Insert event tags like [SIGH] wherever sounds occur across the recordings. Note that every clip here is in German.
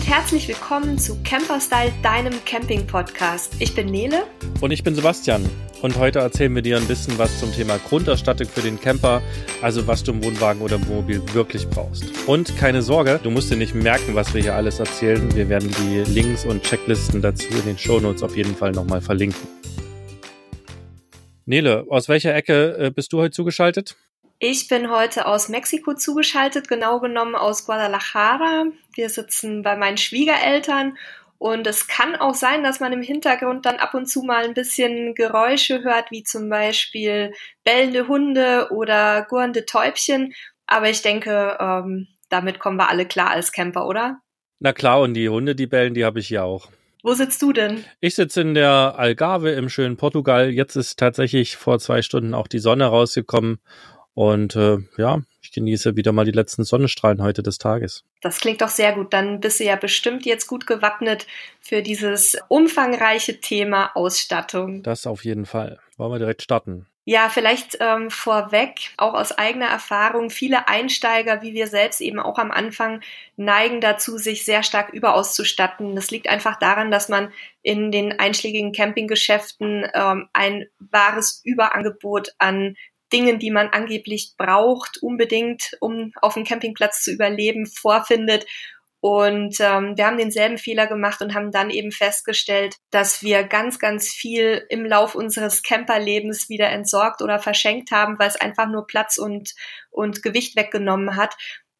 Und herzlich willkommen zu Camperstyle, deinem Camping-Podcast. Ich bin Nele. Und ich bin Sebastian. Und heute erzählen wir dir ein bisschen was zum Thema Grundausstattung für den Camper, also was du im Wohnwagen oder im Wohnmobil wirklich brauchst. Und keine Sorge, du musst dir nicht merken, was wir hier alles erzählen. Wir werden die Links und Checklisten dazu in den Shownotes auf jeden Fall nochmal verlinken. Nele, aus welcher Ecke äh, bist du heute zugeschaltet? Ich bin heute aus Mexiko zugeschaltet, genau genommen aus Guadalajara. Wir sitzen bei meinen Schwiegereltern und es kann auch sein, dass man im Hintergrund dann ab und zu mal ein bisschen Geräusche hört, wie zum Beispiel bellende Hunde oder gurrende Täubchen. Aber ich denke, ähm, damit kommen wir alle klar als Camper, oder? Na klar, und die Hunde, die bellen, die habe ich hier auch. Wo sitzt du denn? Ich sitze in der Algarve im schönen Portugal. Jetzt ist tatsächlich vor zwei Stunden auch die Sonne rausgekommen und äh, ja, ich genieße wieder mal die letzten Sonnenstrahlen heute des Tages. Das klingt doch sehr gut. Dann bist du ja bestimmt jetzt gut gewappnet für dieses umfangreiche Thema Ausstattung. Das auf jeden Fall. Wollen wir direkt starten? Ja, vielleicht ähm, vorweg, auch aus eigener Erfahrung, viele Einsteiger, wie wir selbst eben auch am Anfang, neigen dazu, sich sehr stark überauszustatten. Das liegt einfach daran, dass man in den einschlägigen Campinggeschäften ähm, ein wahres Überangebot an Dingen, die man angeblich braucht, unbedingt, um auf dem Campingplatz zu überleben, vorfindet. Und ähm, wir haben denselben Fehler gemacht und haben dann eben festgestellt, dass wir ganz, ganz viel im Lauf unseres Camperlebens wieder entsorgt oder verschenkt haben, weil es einfach nur Platz und, und Gewicht weggenommen hat.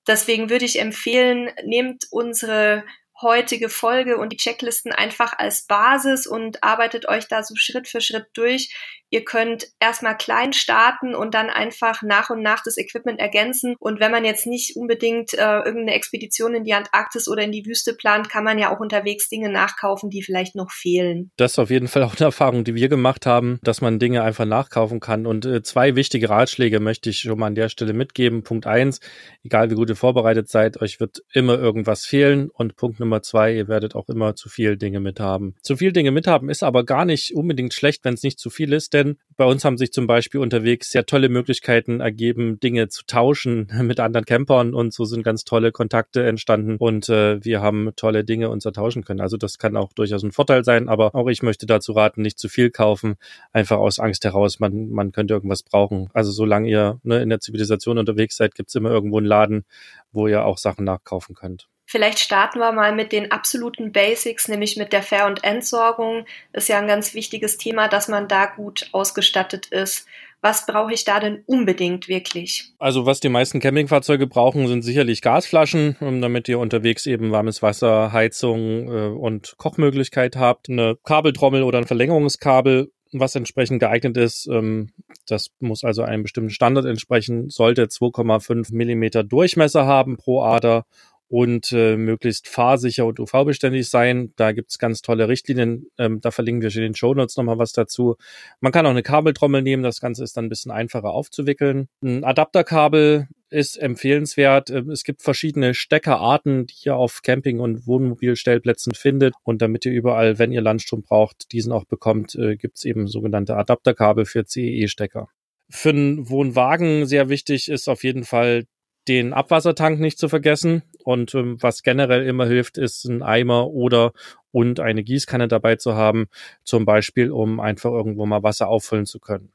Deswegen würde ich empfehlen, nehmt unsere heutige Folge und die Checklisten einfach als Basis und arbeitet euch da so Schritt für Schritt durch. Ihr könnt erstmal klein starten und dann einfach nach und nach das Equipment ergänzen. Und wenn man jetzt nicht unbedingt äh, irgendeine Expedition in die Antarktis oder in die Wüste plant, kann man ja auch unterwegs Dinge nachkaufen, die vielleicht noch fehlen. Das ist auf jeden Fall auch eine Erfahrung, die wir gemacht haben, dass man Dinge einfach nachkaufen kann. Und äh, zwei wichtige Ratschläge möchte ich schon mal an der Stelle mitgeben. Punkt eins, egal wie gut ihr vorbereitet seid, euch wird immer irgendwas fehlen. Und Punkt Nummer zwei, ihr werdet auch immer zu viel Dinge mithaben. Zu viel Dinge mithaben ist aber gar nicht unbedingt schlecht, wenn es nicht zu viel ist, denn bei uns haben sich zum Beispiel unterwegs sehr tolle Möglichkeiten ergeben, Dinge zu tauschen [LAUGHS] mit anderen Campern und so sind ganz tolle Kontakte entstanden und äh, wir haben tolle Dinge uns ertauschen können. Also das kann auch durchaus ein Vorteil sein, aber auch ich möchte dazu raten, nicht zu viel kaufen, einfach aus Angst heraus, man, man könnte irgendwas brauchen. Also solange ihr ne, in der Zivilisation unterwegs seid, gibt's immer irgendwo einen Laden, wo ihr auch Sachen nachkaufen könnt. Vielleicht starten wir mal mit den absoluten Basics, nämlich mit der Fair- und Entsorgung. Ist ja ein ganz wichtiges Thema, dass man da gut ausgestattet ist. Was brauche ich da denn unbedingt wirklich? Also was die meisten Campingfahrzeuge brauchen, sind sicherlich Gasflaschen, damit ihr unterwegs eben warmes Wasser, Heizung äh, und Kochmöglichkeit habt. Eine Kabeltrommel oder ein Verlängerungskabel was entsprechend geeignet ist. Ähm, das muss also einem bestimmten Standard entsprechen, sollte 2,5 Millimeter Durchmesser haben pro Ader und äh, möglichst fahrsicher und UV-beständig sein. Da gibt's ganz tolle Richtlinien. Ähm, da verlinken wir in den Show Notes nochmal was dazu. Man kann auch eine Kabeltrommel nehmen. Das Ganze ist dann ein bisschen einfacher aufzuwickeln. Ein Adapterkabel ist empfehlenswert. Ähm, es gibt verschiedene Steckerarten, die ihr auf Camping- und Wohnmobilstellplätzen findet. Und damit ihr überall, wenn ihr Landstrom braucht, diesen auch bekommt, äh, gibt's eben sogenannte Adapterkabel für CEE-Stecker. Für einen Wohnwagen sehr wichtig ist auf jeden Fall den Abwassertank nicht zu vergessen. Und ähm, was generell immer hilft, ist ein Eimer oder und eine Gießkanne dabei zu haben, zum Beispiel, um einfach irgendwo mal Wasser auffüllen zu können.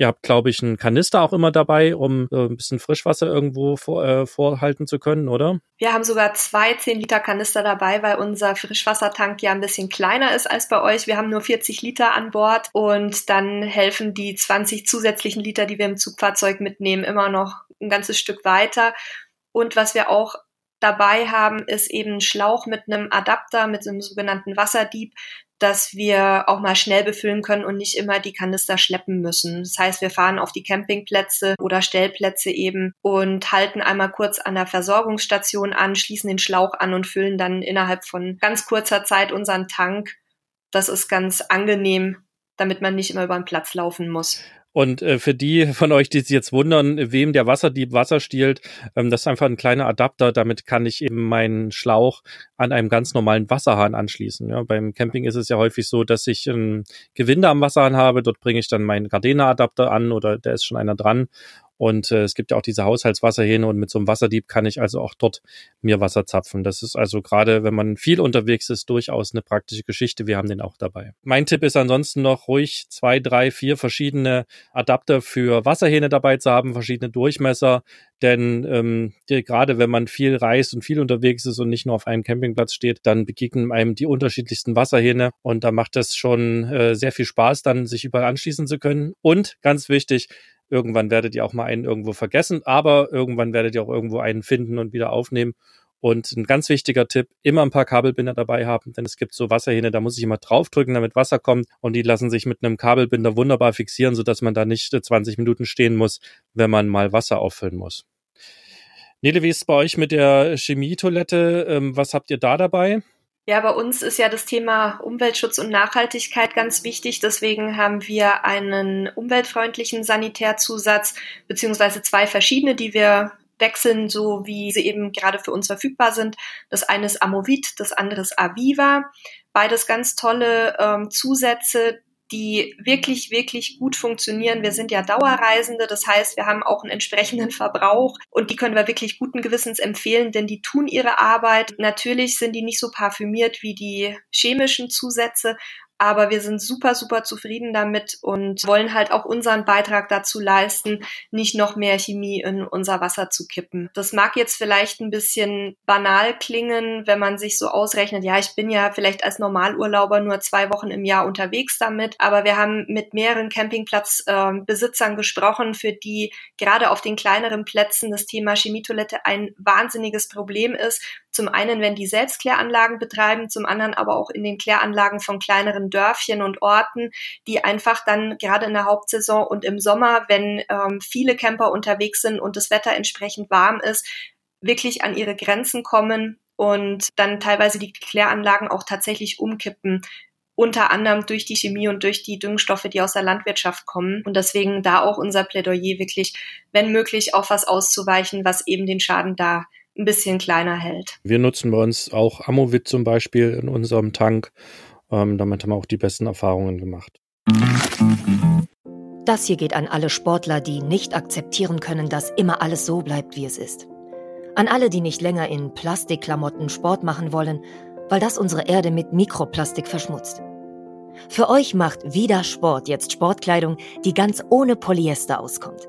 Ihr habt, glaube ich, einen Kanister auch immer dabei, um äh, ein bisschen Frischwasser irgendwo vor, äh, vorhalten zu können, oder? Wir haben sogar zwei 10 Liter Kanister dabei, weil unser Frischwassertank ja ein bisschen kleiner ist als bei euch. Wir haben nur 40 Liter an Bord und dann helfen die 20 zusätzlichen Liter, die wir im Zugfahrzeug mitnehmen, immer noch ein ganzes Stück weiter. Und was wir auch dabei haben, ist eben ein Schlauch mit einem Adapter, mit einem sogenannten Wasserdieb, dass wir auch mal schnell befüllen können und nicht immer die Kanister schleppen müssen. Das heißt, wir fahren auf die Campingplätze oder Stellplätze eben und halten einmal kurz an der Versorgungsstation an, schließen den Schlauch an und füllen dann innerhalb von ganz kurzer Zeit unseren Tank. Das ist ganz angenehm, damit man nicht immer über den Platz laufen muss. Und äh, für die von euch, die sich jetzt wundern, wem der Wasserdieb Wasser stiehlt, ähm, das ist einfach ein kleiner Adapter. Damit kann ich eben meinen Schlauch an einem ganz normalen Wasserhahn anschließen. Ja, beim Camping ist es ja häufig so, dass ich ein Gewinde am Wasserhahn habe. Dort bringe ich dann meinen Gardena-Adapter an oder da ist schon einer dran. Und äh, es gibt ja auch diese Haushaltswasserhähne und mit so einem Wasserdieb kann ich also auch dort mir Wasser zapfen. Das ist also gerade, wenn man viel unterwegs ist, durchaus eine praktische Geschichte. Wir haben den auch dabei. Mein Tipp ist ansonsten noch ruhig zwei, drei, vier verschiedene Adapter für Wasserhähne dabei zu haben, verschiedene Durchmesser. Denn ähm, die, gerade wenn man viel reist und viel unterwegs ist und nicht nur auf einem Campingplatz steht, dann begegnen einem die unterschiedlichsten Wasserhähne und da macht es schon äh, sehr viel Spaß, dann sich überall anschließen zu können. Und ganz wichtig, Irgendwann werdet ihr auch mal einen irgendwo vergessen, aber irgendwann werdet ihr auch irgendwo einen finden und wieder aufnehmen. Und ein ganz wichtiger Tipp, immer ein paar Kabelbinder dabei haben, denn es gibt so Wasserhähne, da muss ich immer draufdrücken, damit Wasser kommt und die lassen sich mit einem Kabelbinder wunderbar fixieren, sodass man da nicht 20 Minuten stehen muss, wenn man mal Wasser auffüllen muss. Nele, wie ist es bei euch mit der Chemietoilette? Ähm, was habt ihr da dabei? Ja, bei uns ist ja das Thema Umweltschutz und Nachhaltigkeit ganz wichtig. Deswegen haben wir einen umweltfreundlichen Sanitärzusatz beziehungsweise zwei verschiedene, die wir wechseln, so wie sie eben gerade für uns verfügbar sind. Das eine ist Amovit, das andere ist Aviva. Beides ganz tolle ähm, Zusätze, die wirklich, wirklich gut funktionieren. Wir sind ja Dauerreisende, das heißt, wir haben auch einen entsprechenden Verbrauch und die können wir wirklich guten Gewissens empfehlen, denn die tun ihre Arbeit. Natürlich sind die nicht so parfümiert wie die chemischen Zusätze, aber wir sind super, super zufrieden damit und wollen halt auch unseren Beitrag dazu leisten, nicht noch mehr Chemie in unser Wasser zu kippen. Das mag jetzt vielleicht ein bisschen banal klingen, wenn man sich so ausrechnet, ja, ich bin ja vielleicht als Normalurlauber nur zwei Wochen im Jahr unterwegs damit, aber wir haben mit mehreren Campingplatzbesitzern äh, gesprochen, für die gerade auf den kleineren Plätzen das Thema Chemietoilette ein wahnsinniges Problem ist zum einen, wenn die selbst Kläranlagen betreiben, zum anderen aber auch in den Kläranlagen von kleineren Dörfchen und Orten, die einfach dann gerade in der Hauptsaison und im Sommer, wenn ähm, viele Camper unterwegs sind und das Wetter entsprechend warm ist, wirklich an ihre Grenzen kommen und dann teilweise die Kläranlagen auch tatsächlich umkippen, unter anderem durch die Chemie und durch die Düngstoffe, die aus der Landwirtschaft kommen. Und deswegen da auch unser Plädoyer wirklich, wenn möglich, auf was auszuweichen, was eben den Schaden da ein bisschen kleiner hält. Wir nutzen bei uns auch Amovit zum Beispiel in unserem Tank. Ähm, damit haben wir auch die besten Erfahrungen gemacht. Das hier geht an alle Sportler, die nicht akzeptieren können, dass immer alles so bleibt, wie es ist. An alle, die nicht länger in Plastikklamotten Sport machen wollen, weil das unsere Erde mit Mikroplastik verschmutzt. Für euch macht wieder Sport jetzt Sportkleidung, die ganz ohne Polyester auskommt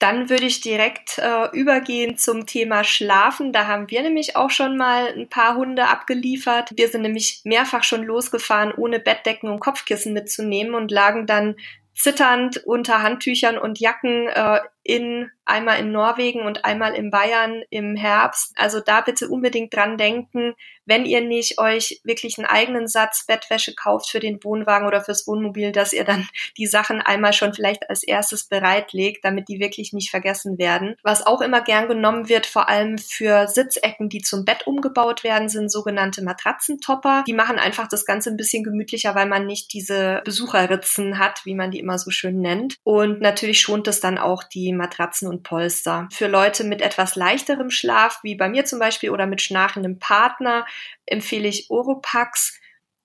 Dann würde ich direkt äh, übergehen zum Thema Schlafen. Da haben wir nämlich auch schon mal ein paar Hunde abgeliefert. Wir sind nämlich mehrfach schon losgefahren, ohne Bettdecken und Kopfkissen mitzunehmen und lagen dann zitternd unter Handtüchern und Jacken äh, in einmal in Norwegen und einmal in Bayern im Herbst. Also da bitte unbedingt dran denken, wenn ihr nicht euch wirklich einen eigenen Satz Bettwäsche kauft für den Wohnwagen oder fürs Wohnmobil, dass ihr dann [LAUGHS] die Sachen einmal schon vielleicht als erstes bereitlegt, damit die wirklich nicht vergessen werden. Was auch immer gern genommen wird, vor allem für Sitzecken, die zum Bett umgebaut werden, sind sogenannte Matratzentopper. Die machen einfach das Ganze ein bisschen gemütlicher, weil man nicht diese Besucherritzen hat, wie man die immer so schön nennt. Und natürlich schont es dann auch die Matratzen und Polster. Für Leute mit etwas leichterem Schlaf, wie bei mir zum Beispiel, oder mit schnarchendem Partner, empfehle ich Oropax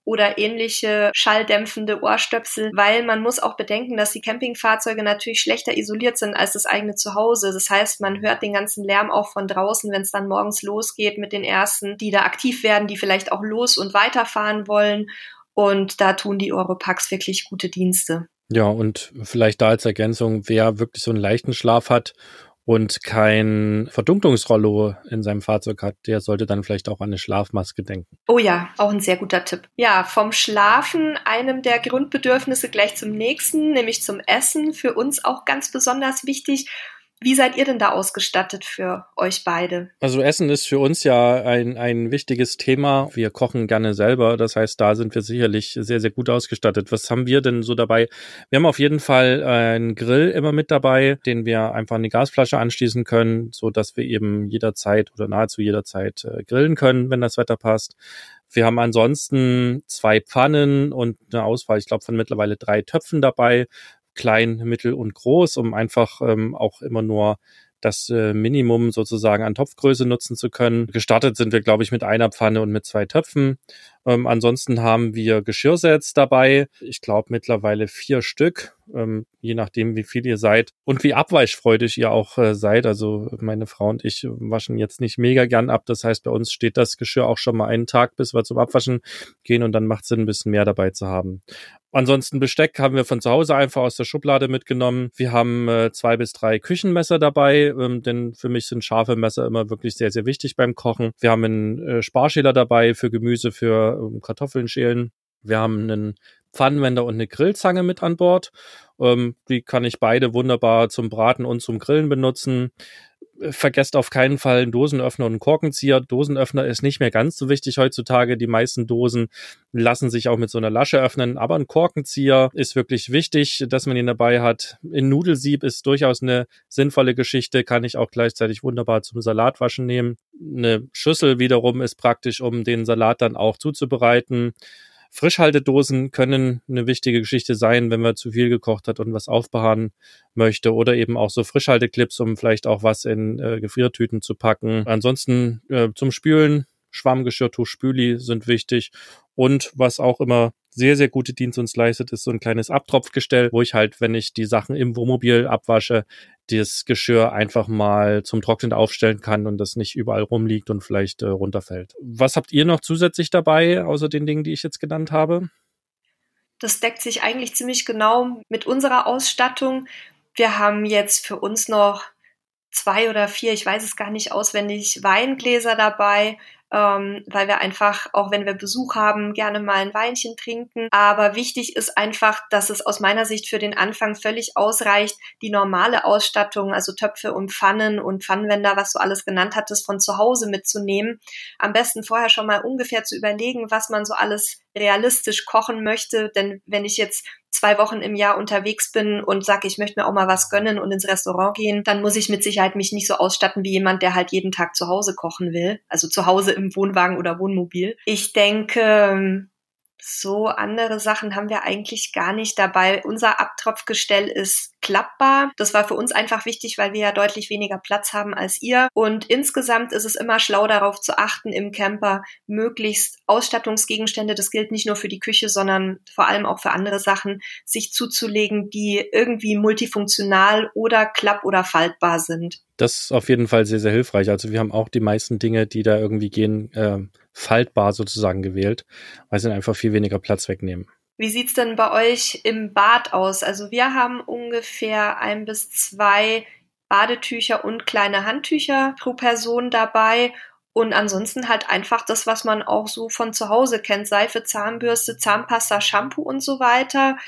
oder ähnliche schalldämpfende Ohrstöpsel, weil man muss auch bedenken, dass die Campingfahrzeuge natürlich schlechter isoliert sind als das eigene Zuhause. Das heißt, man hört den ganzen Lärm auch von draußen, wenn es dann morgens losgeht mit den ersten, die da aktiv werden, die vielleicht auch los und weiterfahren wollen. Und da tun die Oropax wirklich gute Dienste. Ja, und vielleicht da als Ergänzung, wer wirklich so einen leichten Schlaf hat und kein Verdunklungsrollo in seinem Fahrzeug hat, der sollte dann vielleicht auch an eine Schlafmaske denken. Oh ja, auch ein sehr guter Tipp. Ja, vom Schlafen, einem der Grundbedürfnisse gleich zum nächsten, nämlich zum Essen. Für uns auch ganz besonders wichtig. Wie seid ihr denn da ausgestattet für euch beide? Also Essen ist für uns ja ein, ein wichtiges Thema. Wir kochen gerne selber. Das heißt, da sind wir sicherlich sehr, sehr gut ausgestattet. Was haben wir denn so dabei? Wir haben auf jeden Fall einen Grill immer mit dabei, den wir einfach an die Gasflasche anschließen können, so dass wir eben jederzeit oder nahezu jederzeit äh, grillen können, wenn das Wetter passt. Wir haben ansonsten zwei Pfannen und eine Auswahl, ich glaube, von mittlerweile drei Töpfen dabei, klein, mittel und groß, um einfach ähm, auch immer nur das äh, Minimum sozusagen an Topfgröße nutzen zu können. Gestartet sind wir, glaube ich, mit einer Pfanne und mit zwei Töpfen. Ähm, ansonsten haben wir Geschirrsets dabei. Ich glaube mittlerweile vier Stück, ähm, je nachdem, wie viel ihr seid und wie abweichfreudig ihr auch äh, seid. Also meine Frau und ich waschen jetzt nicht mega gern ab. Das heißt, bei uns steht das Geschirr auch schon mal einen Tag, bis wir zum Abwaschen gehen und dann macht es Sinn, ein bisschen mehr dabei zu haben. Ansonsten Besteck haben wir von zu Hause einfach aus der Schublade mitgenommen. Wir haben äh, zwei bis drei Küchenmesser dabei, ähm, denn für mich sind scharfe Messer immer wirklich sehr, sehr wichtig beim Kochen. Wir haben einen äh, Sparschäler dabei für Gemüse, für ähm, Kartoffeln schälen. Wir haben einen Pfannenwender und eine Grillzange mit an Bord. Ähm, die kann ich beide wunderbar zum Braten und zum Grillen benutzen vergesst auf keinen Fall einen Dosenöffner und einen Korkenzieher. Dosenöffner ist nicht mehr ganz so wichtig heutzutage. Die meisten Dosen lassen sich auch mit so einer Lasche öffnen, aber ein Korkenzieher ist wirklich wichtig, dass man ihn dabei hat. Ein Nudelsieb ist durchaus eine sinnvolle Geschichte, kann ich auch gleichzeitig wunderbar zum Salatwaschen nehmen. Eine Schüssel wiederum ist praktisch, um den Salat dann auch zuzubereiten. Frischhaltedosen können eine wichtige Geschichte sein, wenn man zu viel gekocht hat und was aufbewahren möchte oder eben auch so Frischhalteclips, um vielleicht auch was in äh, Gefriertüten zu packen. Ansonsten äh, zum Spülen Schwammgeschirrtuch, Spüli sind wichtig und was auch immer sehr, sehr gute Dienst uns leistet, ist so ein kleines Abtropfgestell, wo ich halt, wenn ich die Sachen im Wohnmobil abwasche, das Geschirr einfach mal zum Trocknen aufstellen kann und das nicht überall rumliegt und vielleicht äh, runterfällt. Was habt ihr noch zusätzlich dabei, außer den Dingen, die ich jetzt genannt habe? Das deckt sich eigentlich ziemlich genau mit unserer Ausstattung. Wir haben jetzt für uns noch zwei oder vier, ich weiß es gar nicht auswendig, Weingläser dabei, ähm, weil wir einfach, auch wenn wir Besuch haben, gerne mal ein Weinchen trinken. Aber wichtig ist einfach, dass es aus meiner Sicht für den Anfang völlig ausreicht, die normale Ausstattung, also Töpfe und Pfannen und Pfannenwender, was du alles genannt hattest, von zu Hause mitzunehmen. Am besten vorher schon mal ungefähr zu überlegen, was man so alles realistisch kochen möchte. Denn wenn ich jetzt zwei Wochen im Jahr unterwegs bin und sage, ich möchte mir auch mal was gönnen und ins Restaurant gehen, dann muss ich mit Sicherheit mich nicht so ausstatten wie jemand, der halt jeden Tag zu Hause kochen will. Also zu Hause im Wohnwagen oder Wohnmobil. Ich denke, so andere Sachen haben wir eigentlich gar nicht dabei. Unser Abtropfgestell ist klappbar. Das war für uns einfach wichtig, weil wir ja deutlich weniger Platz haben als ihr. Und insgesamt ist es immer schlau darauf zu achten, im Camper möglichst Ausstattungsgegenstände, das gilt nicht nur für die Küche, sondern vor allem auch für andere Sachen, sich zuzulegen, die irgendwie multifunktional oder klapp- oder faltbar sind. Das ist auf jeden Fall sehr, sehr hilfreich. Also wir haben auch die meisten Dinge, die da irgendwie gehen, äh, faltbar sozusagen gewählt, weil sie einfach viel weniger Platz wegnehmen. Wie sieht's denn bei euch im Bad aus? Also wir haben ungefähr ein bis zwei Badetücher und kleine Handtücher pro Person dabei und ansonsten halt einfach das, was man auch so von zu Hause kennt. Seife, Zahnbürste, Zahnpasta, Shampoo und so weiter.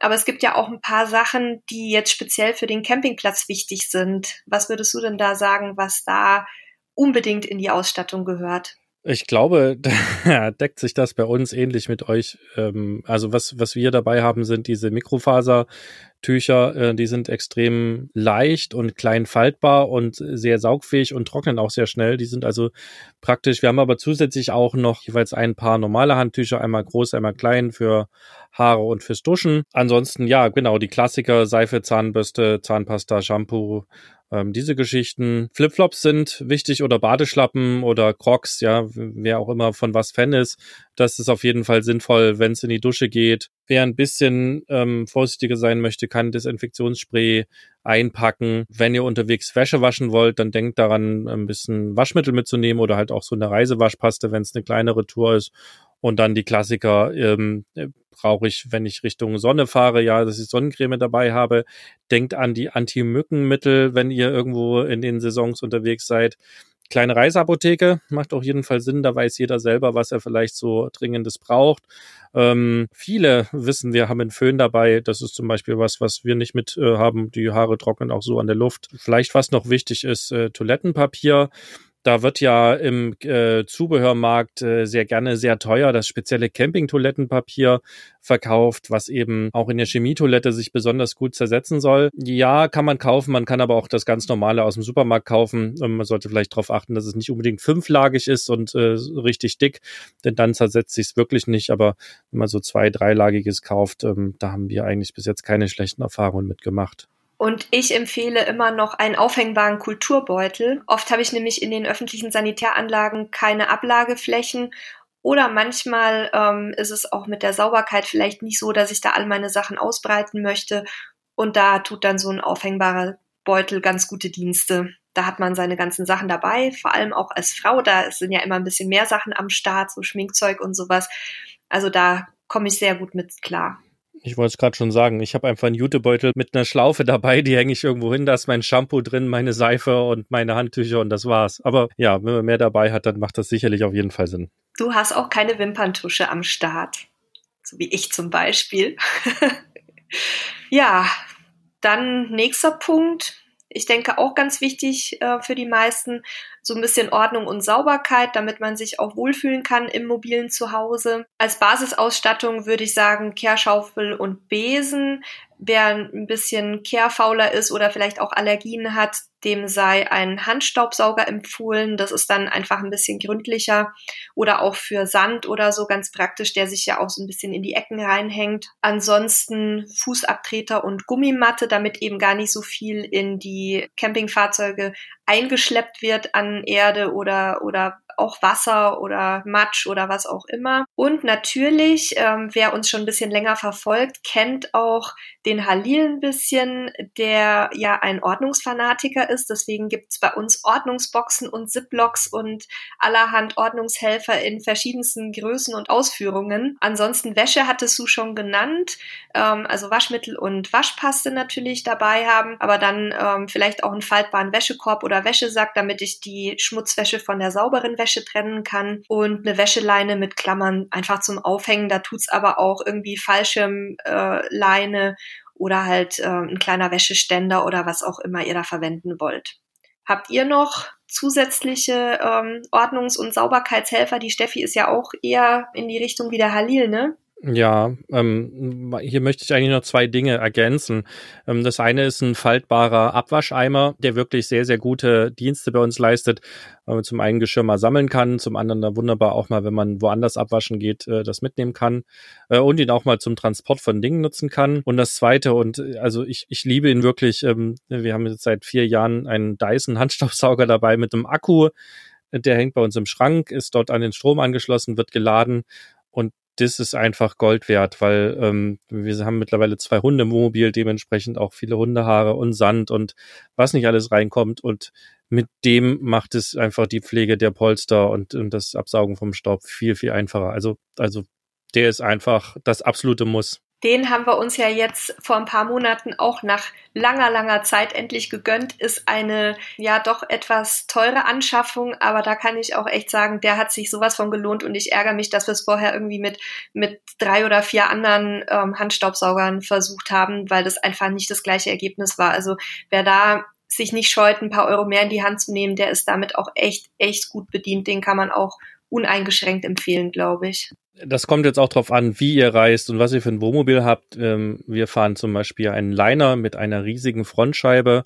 Aber es gibt ja auch ein paar Sachen, die jetzt speziell für den Campingplatz wichtig sind. Was würdest du denn da sagen, was da unbedingt in die Ausstattung gehört? Ich glaube, [LAUGHS] da deckt sich das bei uns ähnlich mit euch. Ähm, also was, was wir dabei haben, sind diese Mikrofasertücher. Äh, die sind extrem leicht und klein faltbar und sehr saugfähig und trocknen auch sehr schnell. Die sind also praktisch. Wir haben aber zusätzlich auch noch jeweils ein paar normale Handtücher, einmal groß, einmal klein für Haare und fürs Duschen. Ansonsten, ja, genau, die Klassiker, Seife, Zahnbürste, Zahnpasta, Shampoo, ähm, diese Geschichten. Flipflops sind wichtig oder Badeschlappen oder Crocs, ja, wer auch immer von was Fan ist. Das ist auf jeden Fall sinnvoll, wenn es in die Dusche geht. Wer ein bisschen ähm, vorsichtiger sein möchte, kann Desinfektionsspray einpacken. Wenn ihr unterwegs Wäsche waschen wollt, dann denkt daran, ein bisschen Waschmittel mitzunehmen oder halt auch so eine Reisewaschpaste, wenn es eine kleinere Tour ist. Und dann die Klassiker ähm, brauche ich, wenn ich Richtung Sonne fahre, ja, dass ich Sonnencreme dabei habe. Denkt an die Anti-Mückenmittel, wenn ihr irgendwo in den Saisons unterwegs seid. Kleine Reiseapotheke macht auf jeden Fall Sinn. Da weiß jeder selber, was er vielleicht so dringendes braucht. Ähm, viele wissen, wir haben einen Föhn dabei. Das ist zum Beispiel was, was wir nicht mit äh, haben. Die Haare trocknen auch so an der Luft. Vielleicht was noch wichtig ist, äh, Toilettenpapier. Da wird ja im äh, Zubehörmarkt äh, sehr gerne sehr teuer das spezielle Campingtoilettenpapier verkauft, was eben auch in der Chemietoilette sich besonders gut zersetzen soll. Ja, kann man kaufen, man kann aber auch das ganz normale aus dem Supermarkt kaufen. Ähm, man sollte vielleicht darauf achten, dass es nicht unbedingt fünflagig ist und äh, richtig dick, denn dann zersetzt sich es wirklich nicht. Aber wenn man so zwei, dreilagiges kauft, ähm, da haben wir eigentlich bis jetzt keine schlechten Erfahrungen mitgemacht. Und ich empfehle immer noch einen aufhängbaren Kulturbeutel. Oft habe ich nämlich in den öffentlichen Sanitäranlagen keine Ablageflächen oder manchmal ähm, ist es auch mit der Sauberkeit vielleicht nicht so, dass ich da all meine Sachen ausbreiten möchte. Und da tut dann so ein aufhängbarer Beutel ganz gute Dienste. Da hat man seine ganzen Sachen dabei, vor allem auch als Frau. Da sind ja immer ein bisschen mehr Sachen am Start, so Schminkzeug und sowas. Also da komme ich sehr gut mit klar. Ich wollte es gerade schon sagen. Ich habe einfach einen Jutebeutel mit einer Schlaufe dabei, die hänge ich irgendwo hin. Da ist mein Shampoo drin, meine Seife und meine Handtücher und das war's. Aber ja, wenn man mehr dabei hat, dann macht das sicherlich auf jeden Fall Sinn. Du hast auch keine Wimperntusche am Start. So wie ich zum Beispiel. [LAUGHS] ja, dann nächster Punkt ich denke auch ganz wichtig äh, für die meisten, so ein bisschen Ordnung und Sauberkeit, damit man sich auch wohlfühlen kann im mobilen Zuhause. Als Basisausstattung würde ich sagen Kehrschaufel und Besen. Wer ein bisschen kehrfauler ist oder vielleicht auch Allergien hat, dem sei ein Handstaubsauger empfohlen. Das ist dann einfach ein bisschen gründlicher oder auch für Sand oder so ganz praktisch, der sich ja auch so ein bisschen in die Ecken reinhängt. Ansonsten Fußabtreter und Gummimatte, damit eben gar nicht so viel in die Campingfahrzeuge eingeschleppt wird an Erde oder, oder auch Wasser oder Matsch oder was auch immer. Und natürlich, ähm, wer uns schon ein bisschen länger verfolgt, kennt auch den Halil ein bisschen, der ja ein Ordnungsfanatiker ist. Deswegen gibt's bei uns Ordnungsboxen und Ziplocks und allerhand Ordnungshelfer in verschiedensten Größen und Ausführungen. Ansonsten Wäsche hattest du schon genannt, ähm, also Waschmittel und Waschpaste natürlich dabei haben, aber dann ähm, vielleicht auch einen faltbaren Wäschekorb oder Wäschesack, damit ich die Schmutzwäsche von der sauberen Wäsche Wäsche trennen kann und eine Wäscheleine mit Klammern einfach zum Aufhängen. Da tut's aber auch irgendwie Fallschirmleine äh, oder halt äh, ein kleiner Wäscheständer oder was auch immer ihr da verwenden wollt. Habt ihr noch zusätzliche ähm, Ordnungs- und Sauberkeitshelfer? Die Steffi ist ja auch eher in die Richtung wie der Halil, ne? Ja, ähm, hier möchte ich eigentlich noch zwei Dinge ergänzen. Ähm, das eine ist ein faltbarer Abwascheimer, der wirklich sehr, sehr gute Dienste bei uns leistet, weil man zum einen Geschirr mal sammeln kann, zum anderen da wunderbar auch mal, wenn man woanders abwaschen geht, äh, das mitnehmen kann äh, und ihn auch mal zum Transport von Dingen nutzen kann. Und das zweite, und äh, also ich, ich liebe ihn wirklich, ähm, wir haben jetzt seit vier Jahren einen Dyson Handstaubsauger [LAUGHS] dabei mit einem Akku, der hängt bei uns im Schrank, ist dort an den Strom angeschlossen, wird geladen und das ist einfach Gold wert, weil ähm, wir haben mittlerweile zwei Hunde im Wohnmobil, dementsprechend auch viele Hundehaare und Sand und was nicht alles reinkommt. Und mit dem macht es einfach die Pflege der Polster und, und das Absaugen vom Staub viel, viel einfacher. Also, also der ist einfach das absolute Muss den haben wir uns ja jetzt vor ein paar Monaten auch nach langer, langer Zeit endlich gegönnt. Ist eine ja doch etwas teure Anschaffung, aber da kann ich auch echt sagen, der hat sich sowas von gelohnt und ich ärgere mich, dass wir es vorher irgendwie mit, mit drei oder vier anderen ähm, Handstaubsaugern versucht haben, weil das einfach nicht das gleiche Ergebnis war. Also wer da sich nicht scheut, ein paar Euro mehr in die Hand zu nehmen, der ist damit auch echt, echt gut bedient. Den kann man auch uneingeschränkt empfehlen, glaube ich das kommt jetzt auch drauf an, wie ihr reist und was ihr für ein Wohnmobil habt. Ähm, wir fahren zum Beispiel einen Liner mit einer riesigen Frontscheibe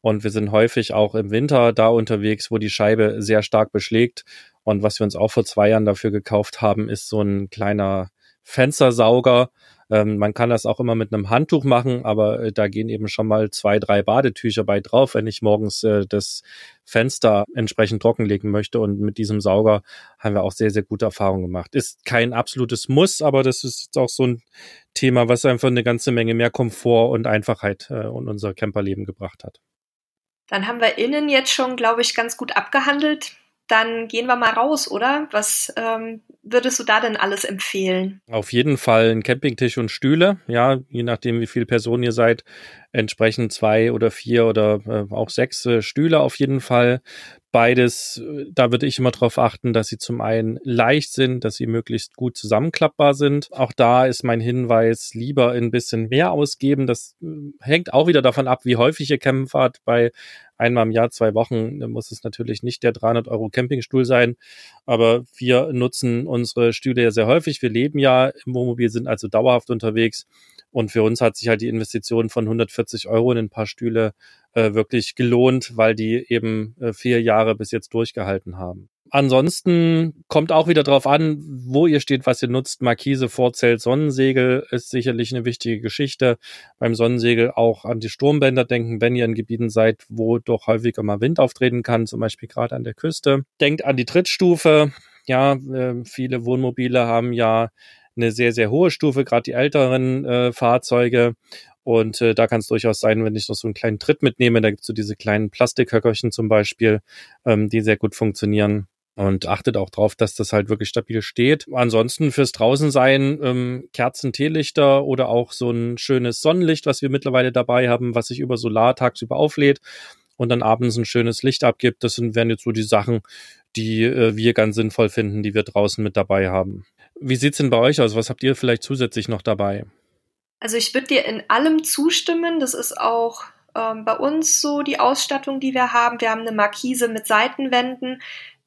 und wir sind häufig auch im Winter da unterwegs, wo die Scheibe sehr stark beschlägt. Und was wir uns auch vor zwei Jahren dafür gekauft haben, ist so ein kleiner Fenstersauger, ähm, man kann das auch immer mit einem Handtuch machen, aber äh, da gehen eben schon mal zwei, drei Badetücher bei drauf, wenn ich morgens äh, das Fenster entsprechend trockenlegen möchte. Und mit diesem Sauger haben wir auch sehr, sehr gute Erfahrungen gemacht. Ist kein absolutes Muss, aber das ist jetzt auch so ein Thema, was einfach eine ganze Menge mehr Komfort und Einfachheit äh, in unser Camperleben gebracht hat. Dann haben wir innen jetzt schon, glaube ich, ganz gut abgehandelt dann gehen wir mal raus, oder? Was ähm, würdest du da denn alles empfehlen? Auf jeden Fall ein Campingtisch und Stühle, ja, je nachdem, wie viele Personen ihr seid, entsprechend zwei oder vier oder äh, auch sechs äh, Stühle auf jeden Fall. Beides, äh, da würde ich immer darauf achten, dass sie zum einen leicht sind, dass sie möglichst gut zusammenklappbar sind. Auch da ist mein Hinweis, lieber ein bisschen mehr ausgeben. Das äh, hängt auch wieder davon ab, wie häufig ihr campen fahrt. Bei einmal im Jahr, zwei Wochen, muss es natürlich nicht der 300 Euro Campingstuhl sein. Aber wir nutzen unsere Stühle ja sehr häufig. Wir leben ja im Wohnmobil, sind also dauerhaft unterwegs. Und für uns hat sich halt die Investition von 140 Euro in ein paar Stühle äh, wirklich gelohnt, weil die eben äh, vier Jahre bis jetzt durchgehalten haben. Ansonsten kommt auch wieder drauf an, wo ihr steht, was ihr nutzt. Markise, Vorzelt, Sonnensegel ist sicherlich eine wichtige Geschichte. Beim Sonnensegel auch an die Sturmbänder denken, wenn ihr in Gebieten seid, wo doch häufiger mal Wind auftreten kann, zum Beispiel gerade an der Küste. Denkt an die Trittstufe. Ja, äh, viele Wohnmobile haben ja eine sehr, sehr hohe Stufe, gerade die älteren äh, Fahrzeuge. Und äh, da kann es durchaus sein, wenn ich noch so einen kleinen Tritt mitnehme, da gibt's so diese kleinen Plastikhöckerchen zum Beispiel, ähm, die sehr gut funktionieren. Und achtet auch drauf, dass das halt wirklich stabil steht. Ansonsten fürs Draußensein ähm, Kerzen, Teelichter oder auch so ein schönes Sonnenlicht, was wir mittlerweile dabei haben, was sich über Solar tagsüber auflädt und dann abends ein schönes Licht abgibt. Das sind, wären jetzt so die Sachen, die äh, wir ganz sinnvoll finden, die wir draußen mit dabei haben. Wie sieht's denn bei euch aus? Was habt ihr vielleicht zusätzlich noch dabei? Also ich würde dir in allem zustimmen. Das ist auch ähm, bei uns so die Ausstattung, die wir haben. Wir haben eine Markise mit Seitenwänden.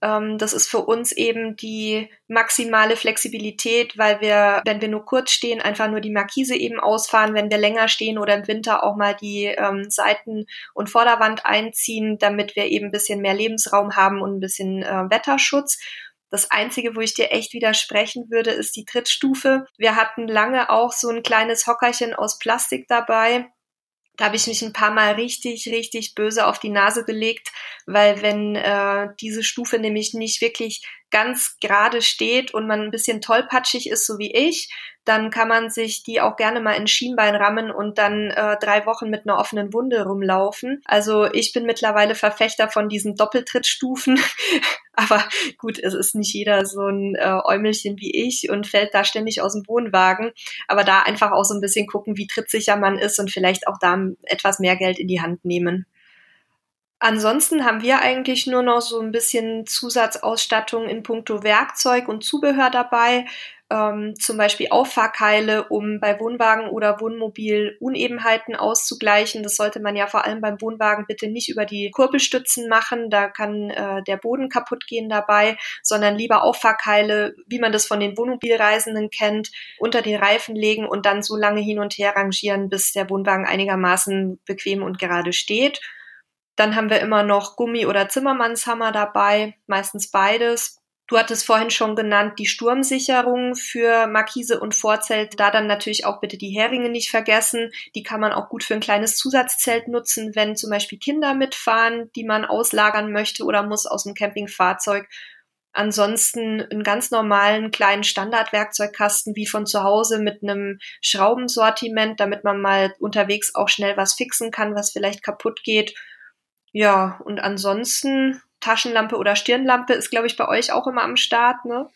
Ähm, das ist für uns eben die maximale Flexibilität, weil wir, wenn wir nur kurz stehen, einfach nur die Markise eben ausfahren. Wenn wir länger stehen oder im Winter auch mal die ähm, Seiten- und Vorderwand einziehen, damit wir eben ein bisschen mehr Lebensraum haben und ein bisschen äh, Wetterschutz. Das Einzige, wo ich dir echt widersprechen würde, ist die Trittstufe. Wir hatten lange auch so ein kleines Hockerchen aus Plastik dabei. Da habe ich mich ein paar Mal richtig, richtig böse auf die Nase gelegt, weil wenn äh, diese Stufe nämlich nicht wirklich ganz gerade steht und man ein bisschen tollpatschig ist, so wie ich, dann kann man sich die auch gerne mal in Schienbein rammen und dann äh, drei Wochen mit einer offenen Wunde rumlaufen. Also ich bin mittlerweile Verfechter von diesen Doppeltrittstufen. [LAUGHS] Aber gut, es ist nicht jeder so ein äh, Äumelchen wie ich und fällt da ständig aus dem Wohnwagen. Aber da einfach auch so ein bisschen gucken, wie trittsicher man ist und vielleicht auch da etwas mehr Geld in die Hand nehmen. Ansonsten haben wir eigentlich nur noch so ein bisschen Zusatzausstattung in puncto Werkzeug und Zubehör dabei ähm, zum Beispiel Auffahrkeile, um bei Wohnwagen oder Wohnmobil Unebenheiten auszugleichen. Das sollte man ja vor allem beim Wohnwagen bitte nicht über die Kurbelstützen machen, da kann äh, der Boden kaputt gehen dabei, sondern lieber Auffahrkeile, wie man das von den Wohnmobilreisenden kennt, unter den Reifen legen und dann so lange hin und her rangieren, bis der Wohnwagen einigermaßen bequem und gerade steht. Dann haben wir immer noch Gummi- oder Zimmermannshammer dabei, meistens beides. Du hattest vorhin schon genannt, die Sturmsicherung für Markise und Vorzelt. Da dann natürlich auch bitte die Heringe nicht vergessen. Die kann man auch gut für ein kleines Zusatzzelt nutzen, wenn zum Beispiel Kinder mitfahren, die man auslagern möchte oder muss aus dem Campingfahrzeug. Ansonsten einen ganz normalen kleinen Standardwerkzeugkasten wie von zu Hause mit einem Schraubensortiment, damit man mal unterwegs auch schnell was fixen kann, was vielleicht kaputt geht. Ja, und ansonsten Taschenlampe oder Stirnlampe ist, glaube ich, bei euch auch immer am Start, ne?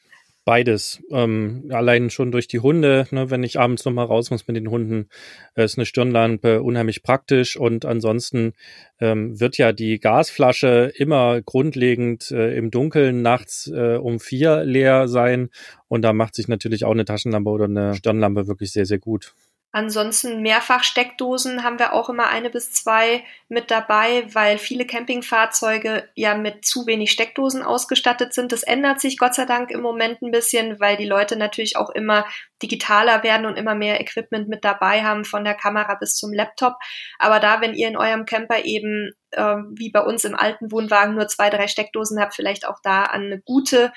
Beides. Ähm, allein schon durch die Hunde, ne, wenn ich abends nochmal raus muss mit den Hunden, äh, ist eine Stirnlampe unheimlich praktisch und ansonsten ähm, wird ja die Gasflasche immer grundlegend äh, im Dunkeln nachts äh, um vier leer sein und da macht sich natürlich auch eine Taschenlampe oder eine Stirnlampe wirklich sehr, sehr gut. Ansonsten Mehrfachsteckdosen haben wir auch immer eine bis zwei mit dabei, weil viele Campingfahrzeuge ja mit zu wenig Steckdosen ausgestattet sind. Das ändert sich Gott sei Dank im Moment ein bisschen, weil die Leute natürlich auch immer digitaler werden und immer mehr Equipment mit dabei haben, von der Kamera bis zum Laptop. Aber da, wenn ihr in eurem Camper eben äh, wie bei uns im alten Wohnwagen nur zwei, drei Steckdosen habt, vielleicht auch da an eine gute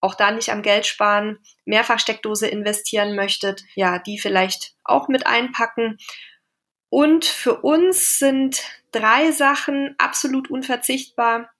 auch da nicht am Geld sparen, Mehrfachsteckdose investieren möchtet, ja, die vielleicht auch mit einpacken. Und für uns sind drei Sachen absolut unverzichtbar.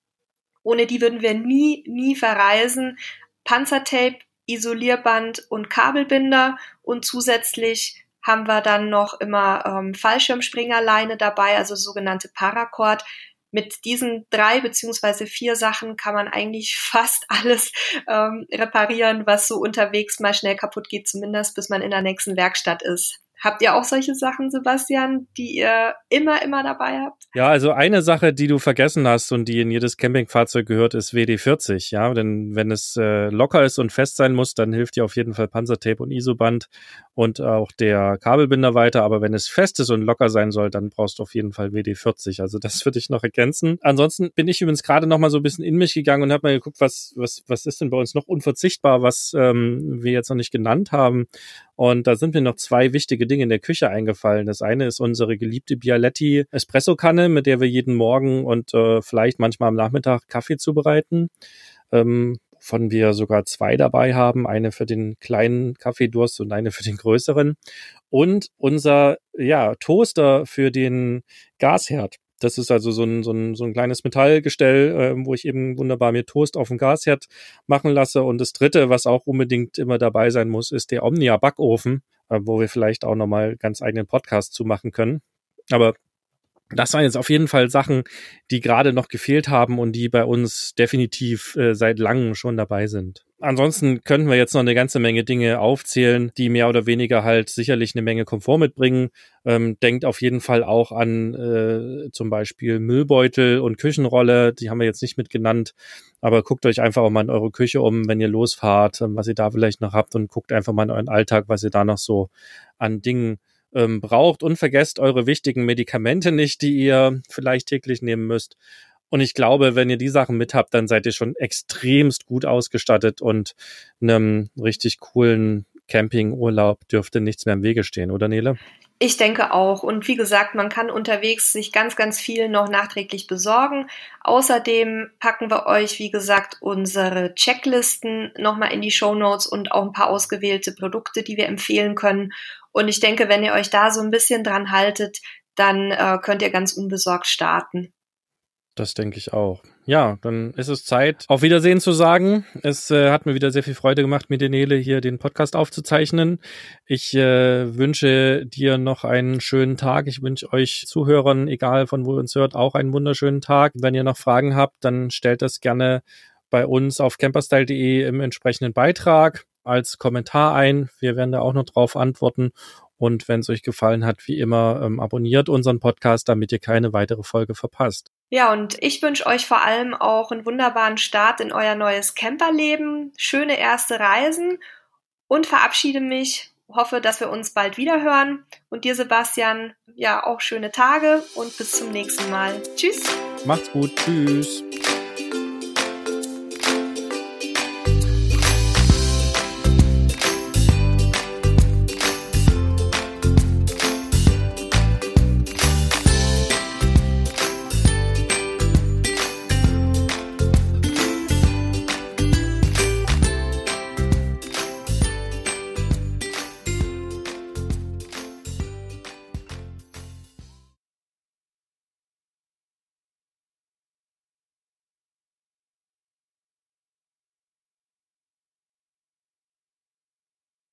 Ohne die würden wir nie, nie verreisen. Panzertape, Isolierband und Kabelbinder und zusätzlich haben wir dann noch immer ähm, Fallschirmspringerleine dabei, also sogenannte Paracord, mit diesen drei beziehungsweise vier Sachen kann man eigentlich [LAUGHS] fast alles ähm, reparieren, was so unterwegs mal schnell kaputt geht, zumindest bis man in der nächsten Werkstatt ist. Habt ihr auch solche Sachen, Sebastian, die ihr immer, immer dabei habt? Ja, also eine Sache, die du vergessen hast und die in jedes Campingfahrzeug gehört, ist WD-40. Ja, denn wenn es äh, locker ist und fest sein muss, dann hilft dir auf jeden Fall Panzertape und Isoband und auch der Kabelbinder weiter. Aber wenn es fest ist und locker sein soll, dann brauchst du auf jeden Fall WD-40. Also das würde ich noch ergänzen. Ansonsten bin ich übrigens gerade noch mal so ein bisschen in mich gegangen und habe mal geguckt, was, was, was ist denn bei uns noch unverzichtbar, was ähm, wir jetzt noch nicht genannt haben. Und da sind mir noch zwei wichtige Dinge in der Küche eingefallen. Das eine ist unsere geliebte Bialetti Espresso-Kanne, mit der wir jeden Morgen und äh, vielleicht manchmal am Nachmittag Kaffee zubereiten. Ähm, von wir sogar zwei dabei haben, eine für den kleinen Kaffeedurst und eine für den größeren. Und unser ja, Toaster für den Gasherd. Das ist also so ein, so ein, so ein kleines Metallgestell, äh, wo ich eben wunderbar mir Toast auf dem Gasherd machen lasse. Und das dritte, was auch unbedingt immer dabei sein muss, ist der Omnia Backofen, äh, wo wir vielleicht auch nochmal ganz eigenen Podcast zu machen können. Aber das waren jetzt auf jeden Fall Sachen, die gerade noch gefehlt haben und die bei uns definitiv äh, seit langem schon dabei sind. Ansonsten könnten wir jetzt noch eine ganze Menge Dinge aufzählen, die mehr oder weniger halt sicherlich eine Menge Komfort mitbringen. Ähm, denkt auf jeden Fall auch an äh, zum Beispiel Müllbeutel und Küchenrolle. Die haben wir jetzt nicht mitgenannt, aber guckt euch einfach auch mal in eure Küche um, wenn ihr losfahrt, ähm, was ihr da vielleicht noch habt und guckt einfach mal in euren Alltag, was ihr da noch so an Dingen ähm, braucht und vergesst eure wichtigen Medikamente nicht, die ihr vielleicht täglich nehmen müsst. Und ich glaube, wenn ihr die Sachen mit habt, dann seid ihr schon extremst gut ausgestattet und einem richtig coolen Campingurlaub dürfte nichts mehr im Wege stehen, oder Nele? Ich denke auch. Und wie gesagt, man kann unterwegs sich ganz, ganz viel noch nachträglich besorgen. Außerdem packen wir euch, wie gesagt, unsere Checklisten nochmal in die Show Notes und auch ein paar ausgewählte Produkte, die wir empfehlen können. Und ich denke, wenn ihr euch da so ein bisschen dran haltet, dann äh, könnt ihr ganz unbesorgt starten. Das denke ich auch. Ja, dann ist es Zeit, auf Wiedersehen zu sagen. Es äh, hat mir wieder sehr viel Freude gemacht, mit der Nele hier den Podcast aufzuzeichnen. Ich äh, wünsche dir noch einen schönen Tag. Ich wünsche euch Zuhörern, egal von wo ihr uns hört, auch einen wunderschönen Tag. Wenn ihr noch Fragen habt, dann stellt das gerne bei uns auf camperstyle.de im entsprechenden Beitrag als Kommentar ein. Wir werden da auch noch drauf antworten. Und wenn es euch gefallen hat, wie immer, ähm, abonniert unseren Podcast, damit ihr keine weitere Folge verpasst. Ja, und ich wünsche euch vor allem auch einen wunderbaren Start in euer neues Camperleben, schöne erste Reisen und verabschiede mich, hoffe, dass wir uns bald wieder hören. Und dir, Sebastian, ja, auch schöne Tage und bis zum nächsten Mal. Tschüss. Macht's gut. Tschüss.